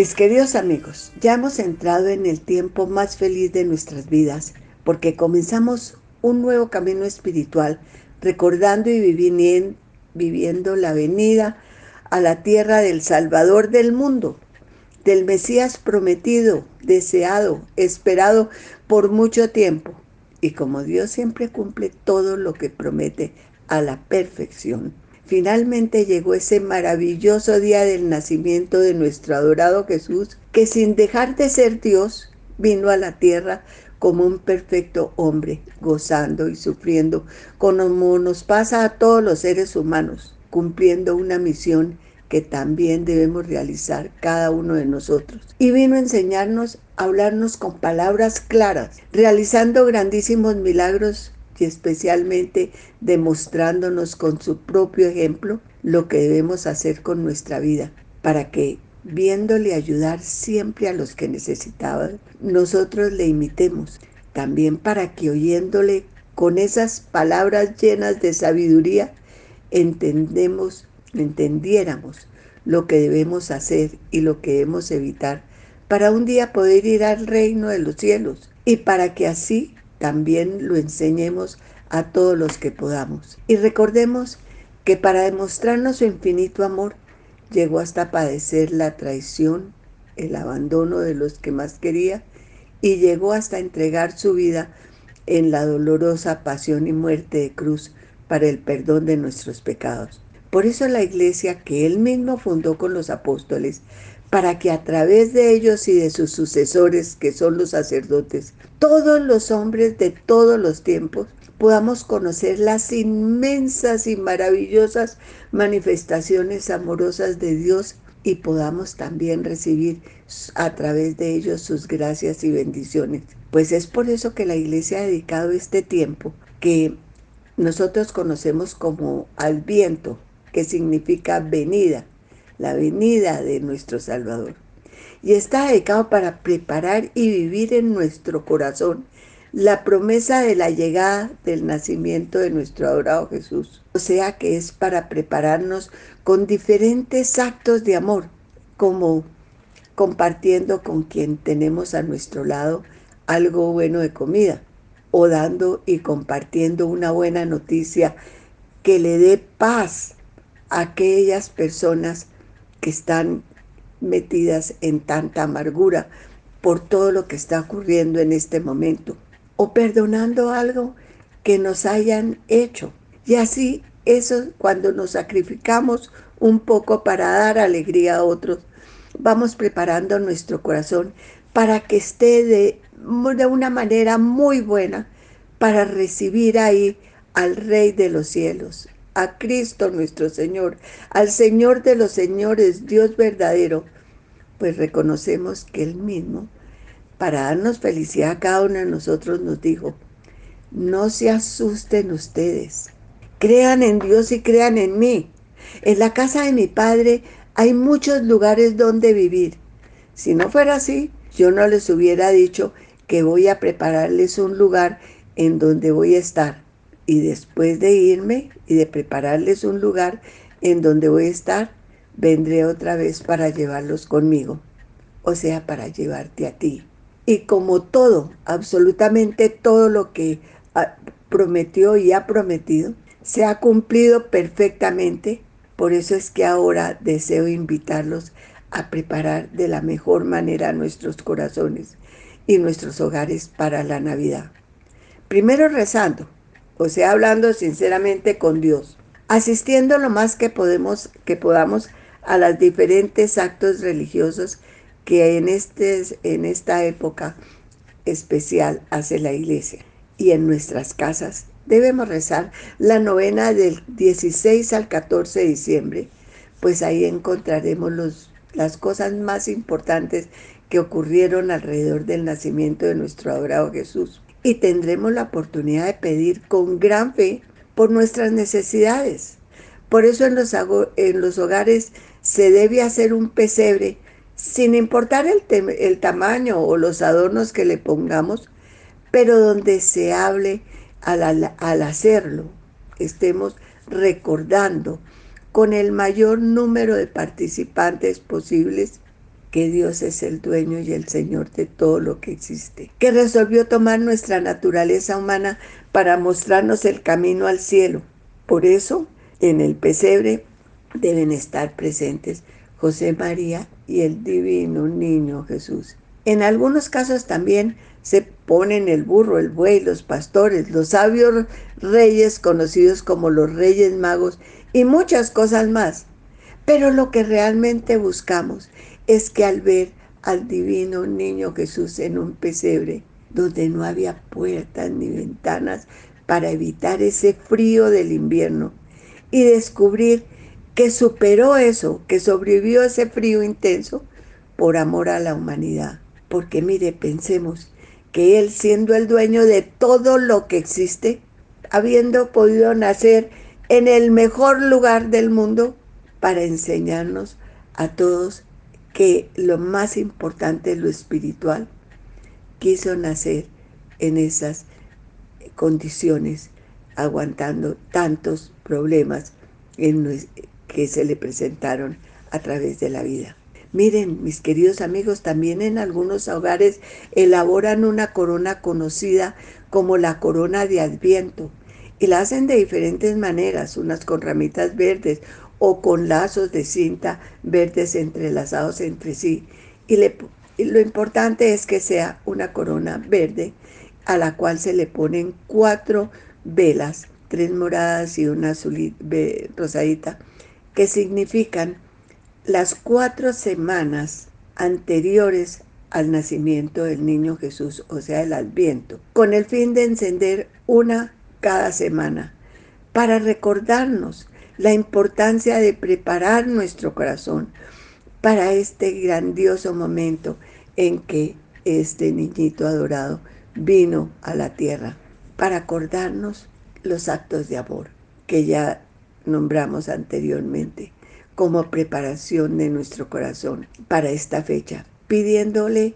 Mis queridos amigos, ya hemos entrado en el tiempo más feliz de nuestras vidas porque comenzamos un nuevo camino espiritual recordando y viviendo la venida a la tierra del Salvador del mundo, del Mesías prometido, deseado, esperado por mucho tiempo. Y como Dios siempre cumple todo lo que promete a la perfección, Finalmente llegó ese maravilloso día del nacimiento de nuestro adorado Jesús, que sin dejar de ser Dios, vino a la tierra como un perfecto hombre, gozando y sufriendo, como nos pasa a todos los seres humanos, cumpliendo una misión que también debemos realizar cada uno de nosotros. Y vino a enseñarnos a hablarnos con palabras claras, realizando grandísimos milagros y especialmente demostrándonos con su propio ejemplo lo que debemos hacer con nuestra vida para que viéndole ayudar siempre a los que necesitaban, nosotros le imitemos, también para que oyéndole con esas palabras llenas de sabiduría, entendemos, entendiéramos lo que debemos hacer y lo que debemos evitar para un día poder ir al reino de los cielos y para que así también lo enseñemos a todos los que podamos. Y recordemos que para demostrarnos su infinito amor, llegó hasta padecer la traición, el abandono de los que más quería, y llegó hasta entregar su vida en la dolorosa pasión y muerte de cruz para el perdón de nuestros pecados. Por eso la iglesia que él mismo fundó con los apóstoles para que a través de ellos y de sus sucesores, que son los sacerdotes, todos los hombres de todos los tiempos, podamos conocer las inmensas y maravillosas manifestaciones amorosas de Dios y podamos también recibir a través de ellos sus gracias y bendiciones. Pues es por eso que la iglesia ha dedicado este tiempo que nosotros conocemos como al viento, que significa venida, la venida de nuestro Salvador. Y está dedicado para preparar y vivir en nuestro corazón la promesa de la llegada del nacimiento de nuestro adorado Jesús. O sea que es para prepararnos con diferentes actos de amor, como compartiendo con quien tenemos a nuestro lado algo bueno de comida, o dando y compartiendo una buena noticia que le dé paz a aquellas personas que están metidas en tanta amargura por todo lo que está ocurriendo en este momento, o perdonando algo que nos hayan hecho. Y así, eso cuando nos sacrificamos un poco para dar alegría a otros, vamos preparando nuestro corazón para que esté de, de una manera muy buena para recibir ahí al Rey de los cielos, a Cristo nuestro Señor, al Señor de los señores, Dios verdadero, pues reconocemos que Él mismo, para darnos felicidad a cada uno de nosotros, nos dijo, no se asusten ustedes, crean en Dios y crean en mí. En la casa de mi Padre hay muchos lugares donde vivir. Si no fuera así, yo no les hubiera dicho que voy a prepararles un lugar en donde voy a estar y después de irme y de prepararles un lugar en donde voy a estar, vendré otra vez para llevarlos conmigo, o sea, para llevarte a ti. Y como todo, absolutamente todo lo que ah, prometió y ha prometido, se ha cumplido perfectamente, por eso es que ahora deseo invitarlos a preparar de la mejor manera nuestros corazones y nuestros hogares para la Navidad. Primero rezando, o sea, hablando sinceramente con Dios, asistiendo lo más que podemos, que podamos a los diferentes actos religiosos que en, este, en esta época especial hace la iglesia. Y en nuestras casas debemos rezar la novena del 16 al 14 de diciembre, pues ahí encontraremos los, las cosas más importantes que ocurrieron alrededor del nacimiento de nuestro adorado Jesús y tendremos la oportunidad de pedir con gran fe por nuestras necesidades. Por eso en los, en los hogares se debe hacer un pesebre sin importar el, el tamaño o los adornos que le pongamos, pero donde se hable al, al hacerlo, estemos recordando con el mayor número de participantes posibles que Dios es el dueño y el Señor de todo lo que existe, que resolvió tomar nuestra naturaleza humana para mostrarnos el camino al cielo. Por eso, en el pesebre deben estar presentes José María y el divino niño Jesús. En algunos casos también se ponen el burro, el buey, los pastores, los sabios reyes conocidos como los reyes magos y muchas cosas más. Pero lo que realmente buscamos es que al ver al divino niño Jesús en un pesebre, donde no había puertas ni ventanas para evitar ese frío del invierno, y descubrir que superó eso, que sobrevivió ese frío intenso por amor a la humanidad. Porque mire, pensemos que Él siendo el dueño de todo lo que existe, habiendo podido nacer en el mejor lugar del mundo para enseñarnos a todos que lo más importante lo espiritual, quiso nacer en esas condiciones, aguantando tantos problemas que se le presentaron a través de la vida. Miren, mis queridos amigos, también en algunos hogares elaboran una corona conocida como la corona de Adviento y la hacen de diferentes maneras, unas con ramitas verdes, o con lazos de cinta verdes entrelazados entre sí. Y, lo importante es que sea una corona verde a la cual se le ponen cuatro velas, tres moradas y una azul rosadita, que significan las cuatro semanas anteriores al nacimiento del niño Jesús, o sea, el adviento, con el fin de encender una cada semana, para recordarnos la importancia de preparar nuestro corazón para este grandioso momento en que este niñito adorado vino a la tierra, para acordarnos los actos de amor que ya nombramos anteriormente como preparación de nuestro corazón para esta fecha, pidiéndole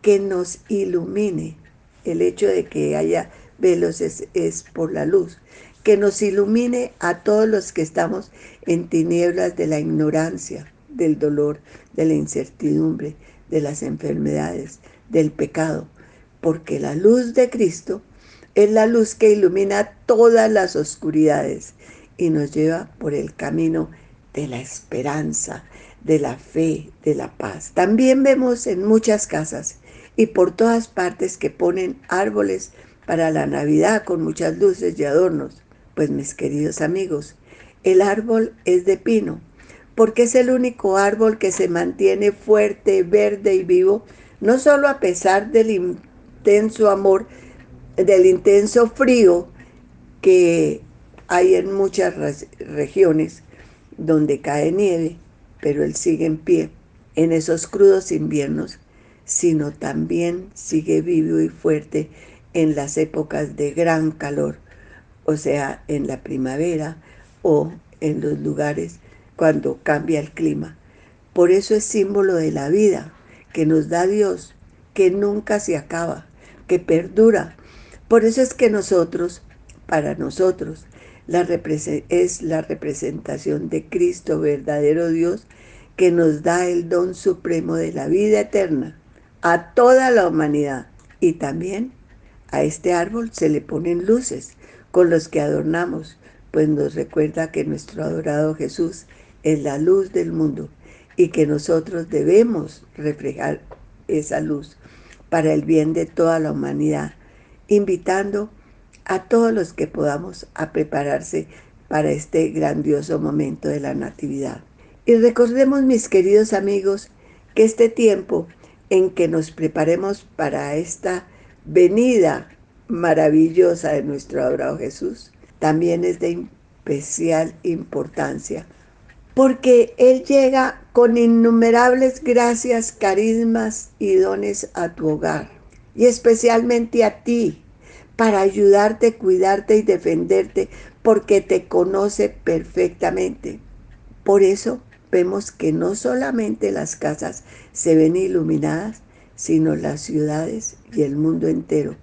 que nos ilumine. El hecho de que haya velos es, es por la luz, que nos ilumine a todos los que estamos en tinieblas de la ignorancia, del dolor, de la incertidumbre, de las enfermedades, del pecado, porque la luz de Cristo es la luz que ilumina todas las oscuridades y nos lleva por el camino de la esperanza, de la fe, de la paz. También vemos en muchas casas y por todas partes que ponen árboles para la Navidad con muchas luces y adornos. Pues mis queridos amigos, el árbol es de pino, porque es el único árbol que se mantiene fuerte, verde y vivo, no solo a pesar del intenso amor, del intenso frío que hay en muchas regiones donde cae nieve, pero él sigue en pie en esos crudos inviernos, sino también sigue vivo y fuerte en las épocas de gran calor o sea, en la primavera o en los lugares cuando cambia el clima. Por eso es símbolo de la vida que nos da Dios, que nunca se acaba, que perdura. Por eso es que nosotros, para nosotros, es la representación de Cristo, verdadero Dios, que nos da el don supremo de la vida eterna a toda la humanidad. Y también a este árbol se le ponen luces con los que adornamos, pues nos recuerda que nuestro adorado Jesús es la luz del mundo y que nosotros debemos reflejar esa luz para el bien de toda la humanidad, invitando a todos los que podamos a prepararse para este grandioso momento de la Natividad. Y recordemos, mis queridos amigos, que este tiempo en que nos preparemos para esta venida maravillosa de nuestro adorado Jesús también es de especial importancia, porque Él llega con innumerables gracias, carismas y dones a tu hogar, y especialmente a ti, para ayudarte, cuidarte y defenderte, porque te conoce perfectamente. Por eso vemos que no solamente las casas se ven iluminadas, sino las ciudades y el mundo entero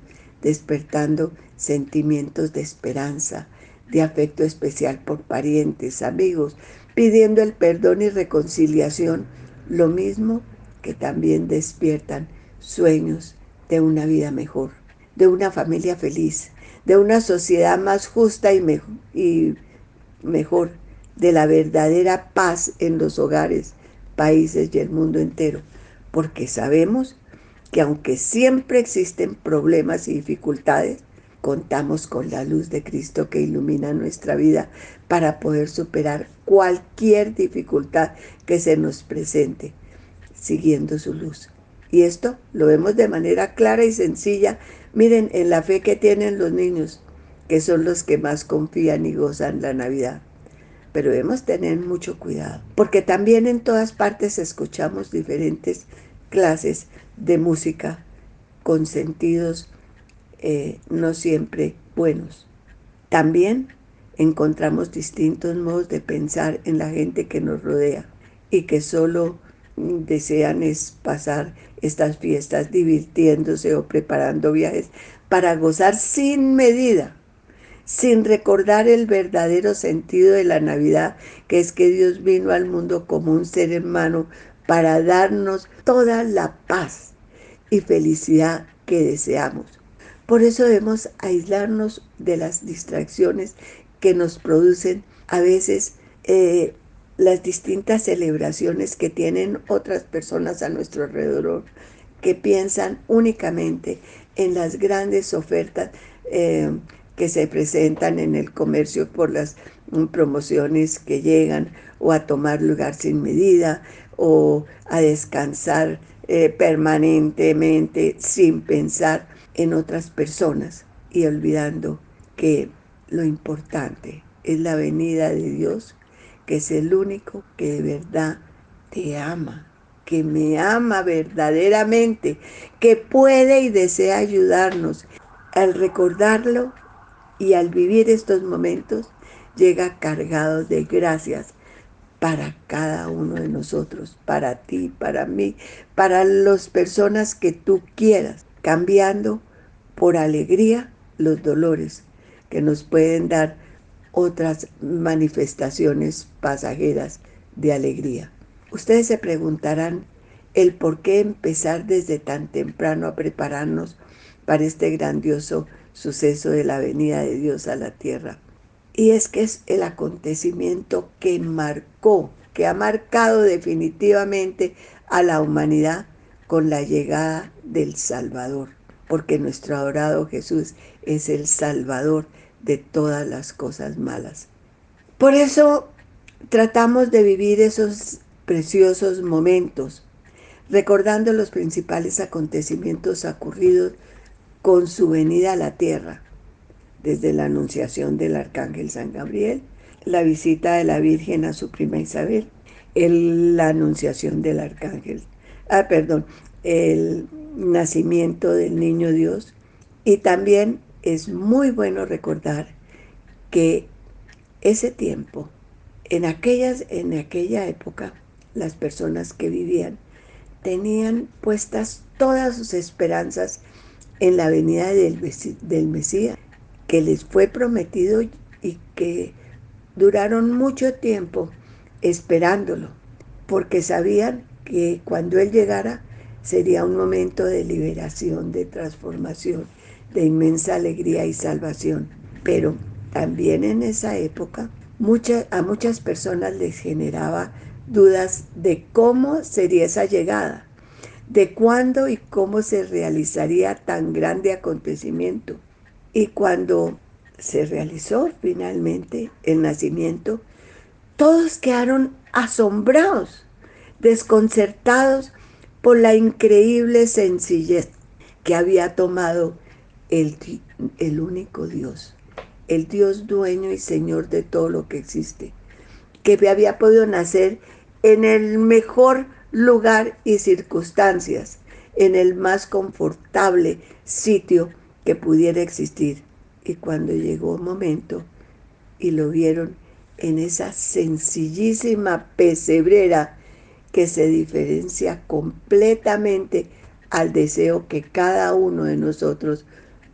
despertando sentimientos de esperanza, de afecto especial por parientes, amigos, pidiendo el perdón y reconciliación, lo mismo que también despiertan sueños de una vida mejor, de una familia feliz, de una sociedad más justa y, mejor, de la verdadera paz en los hogares, países y el mundo entero, porque sabemos que aunque siempre existen problemas y dificultades, contamos con la luz de Cristo que ilumina nuestra vida para poder superar cualquier dificultad que se nos presente, siguiendo su luz. Y esto lo vemos de manera clara y sencilla. Miren, en la fe que tienen los niños, que son los que más confían y gozan la Navidad. Pero debemos tener mucho cuidado, porque también en todas partes escuchamos diferentes clases de música con sentidos eh, no siempre buenos. También encontramos distintos modos de pensar en la gente que nos rodea y que solo desean es pasar estas fiestas divirtiéndose o preparando viajes para gozar sin medida, sin recordar el verdadero sentido de la Navidad, que es que Dios vino al mundo como un ser hermano para darnos toda la paz y felicidad que deseamos. Por eso debemos aislarnos de las distracciones que nos producen a veces eh, las distintas celebraciones que tienen otras personas a nuestro alrededor, que piensan únicamente en las grandes ofertas eh, que se presentan en el comercio por las mm, promociones que llegan o a tomar lugar sin medida o a descansar eh, permanentemente sin pensar en otras personas y olvidando que lo importante es la venida de Dios, que es el único que de verdad te ama, que me ama verdaderamente, que puede y desea ayudarnos. Al recordarlo y al vivir estos momentos, llega cargado de gracias para cada uno de nosotros, para ti, para mí, para las personas que tú quieras cambiando por alegría los dolores que nos pueden dar otras manifestaciones pasajeras de alegría. Ustedes se preguntarán el por qué empezar desde tan temprano a prepararnos para este grandioso suceso de la venida de Dios a la tierra. Y es que es el acontecimiento que marcó, que ha marcado definitivamente a la humanidad con la llegada del Salvador, porque nuestro adorado Jesús es el Salvador de todas las cosas malas. Por eso tratamos de vivir esos preciosos momentos, recordando los principales acontecimientos ocurridos con su venida a la tierra, desde la anunciación del arcángel San Gabriel, la visita de la Virgen a su prima Isabel, la anunciación del arcángel ah, perdón, el nacimiento del niño Dios. Y también es muy bueno recordar que ese tiempo, en, aquellas, en aquella época, las personas que vivían tenían puestas todas sus esperanzas en la venida del, del Mesías, que les fue prometido y que duraron mucho tiempo esperándolo, porque sabían que cuando Él llegara sería un momento de liberación, de transformación, de inmensa alegría y salvación. Pero también en esa época a muchas personas les generaba dudas de cómo sería esa llegada, de cuándo y cómo se realizaría tan grande acontecimiento. Y cuando se realizó finalmente el nacimiento, todos quedaron asombrados desconcertados por la increíble sencillez que había tomado el, el único Dios, el Dios dueño y Señor de todo lo que existe, que había podido nacer en el mejor lugar y circunstancias, en el más confortable sitio que pudiera existir. Y cuando llegó un momento y lo vieron en esa sencillísima pesebrera que se diferencia completamente al deseo que cada uno de nosotros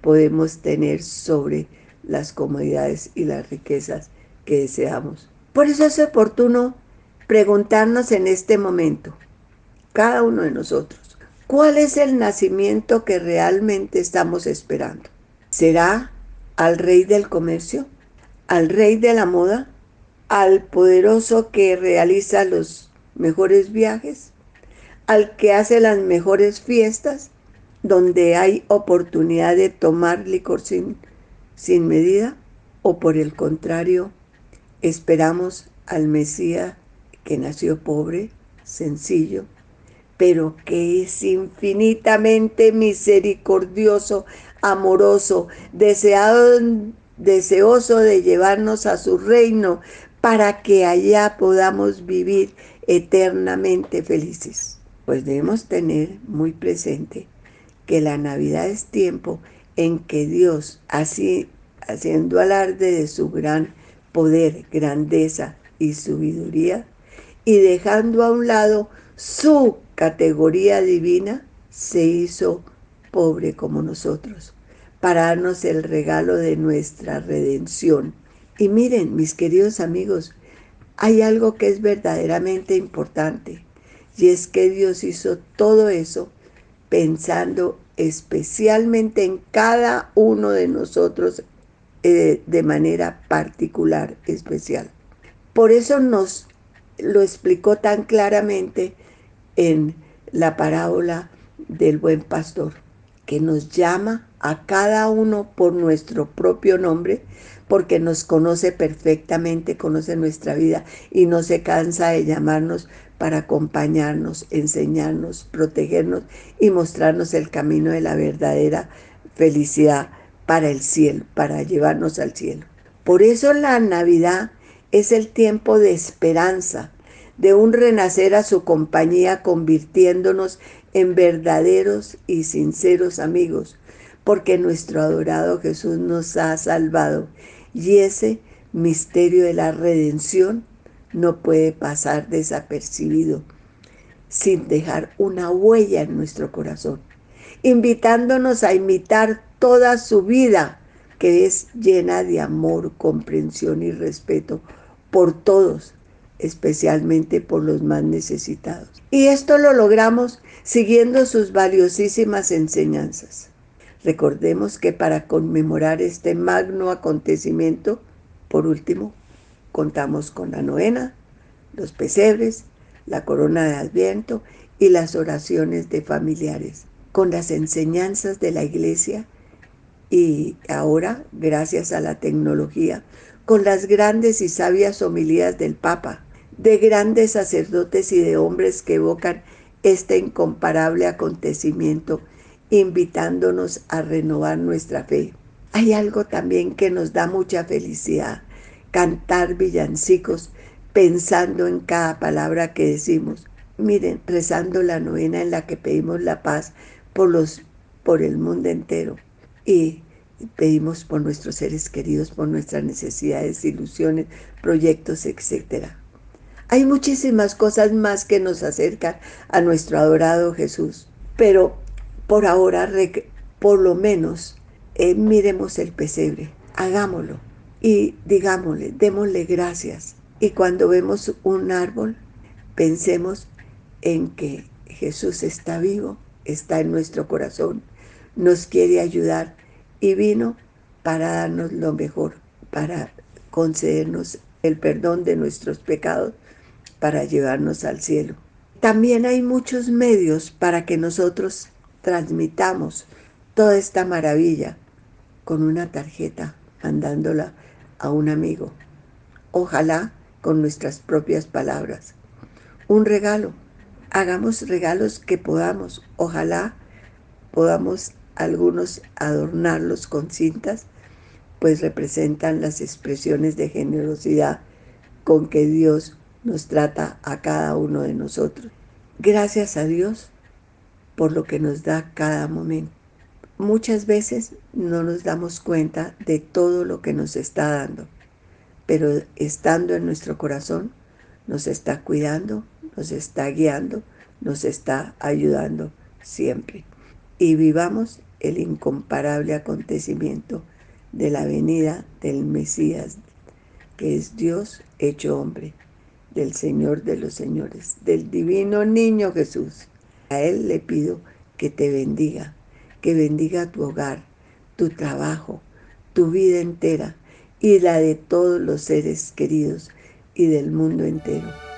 podemos tener sobre las comodidades y las riquezas que deseamos. Por eso es oportuno preguntarnos en este momento, cada uno de nosotros. ¿Cuál es el nacimiento que realmente estamos esperando? ¿Será al rey del comercio? ¿Al rey de la moda? ¿Al poderoso que realiza los mejores viajes? ¿Al que hace las mejores fiestas? donde hay oportunidad de tomar licor sin, sin medida? ¿O por el contrario, esperamos al Mesías que nació pobre, sencillo, pero que es infinitamente misericordioso, amoroso, deseado, deseoso de llevarnos a su reino para que allá podamos vivir eternamente felices? Pues debemos tener muy presente que la Navidad es tiempo en que Dios, así haciendo alarde de su gran poder, grandeza y sabiduría, y dejando a un lado su categoría divina, se hizo pobre como nosotros, para darnos el regalo de nuestra redención. Y miren, mis queridos amigos, hay algo que es verdaderamente importante, y es que Dios hizo todo eso pensando especialmente en cada uno de nosotros eh, de manera particular, especial. Por eso nos lo explicó tan claramente en la parábola del buen pastor, que nos llama a cada uno por nuestro propio nombre, porque nos conoce perfectamente, conoce nuestra vida y no se cansa de llamarnos para acompañarnos, enseñarnos, protegernos y mostrarnos el camino de la verdadera felicidad para el cielo, para llevarnos al cielo. Por eso la Navidad es el tiempo de esperanza, de un renacer a su compañía, convirtiéndonos en verdaderos y sinceros amigos, porque nuestro adorado Jesús nos ha salvado y ese misterio de la redención no puede pasar desapercibido sin dejar una huella en nuestro corazón, invitándonos a imitar toda su vida, que es llena de amor, comprensión y respeto por todos, especialmente por los más necesitados. Y esto lo logramos siguiendo sus valiosísimas enseñanzas. Recordemos que para conmemorar este magno acontecimiento, por último, contamos con la novena, los pesebres, la corona de adviento y las oraciones de familiares, con las enseñanzas de la iglesia y ahora, gracias a la tecnología, con las grandes y sabias homilías del Papa, de grandes sacerdotes y de hombres que evocan este incomparable acontecimiento, invitándonos a renovar nuestra fe. Hay algo también que nos da mucha felicidad, cantar villancicos pensando en cada palabra que decimos. Miren, rezando la novena en la que pedimos la paz por, los, por el mundo entero y pedimos por nuestros seres queridos, por nuestras necesidades, ilusiones, proyectos, etc. Hay muchísimas cosas más que nos acercan a nuestro adorado Jesús, pero por ahora, por lo menos, eh, miremos el pesebre, hagámoslo y digámosle, démosle gracias. Y cuando vemos un árbol, pensemos en que Jesús está vivo, está en nuestro corazón, nos quiere ayudar y vino para darnos lo mejor, para concedernos el perdón de nuestros pecados, para llevarnos al cielo. También hay muchos medios para que nosotros transmitamos toda esta maravilla con una tarjeta, mandándola a un amigo. Ojalá con nuestras propias palabras. Un regalo. Hagamos regalos que podamos. Ojalá podamos algunos adornarlos con cintas, pues representan las expresiones de generosidad con que Dios nos trata a cada uno de nosotros. Gracias a Dios por lo que nos da cada momento. Muchas veces no nos damos cuenta de todo lo que nos está dando, pero estando en nuestro corazón nos está cuidando, nos está guiando, nos está ayudando siempre. Y vivamos el incomparable acontecimiento de la venida del Mesías, que es Dios hecho hombre, del Señor de los Señores, del divino niño Jesús. A Él le pido que te bendiga, que bendiga tu hogar, tu trabajo, tu vida entera y la de todos los seres queridos y del mundo entero.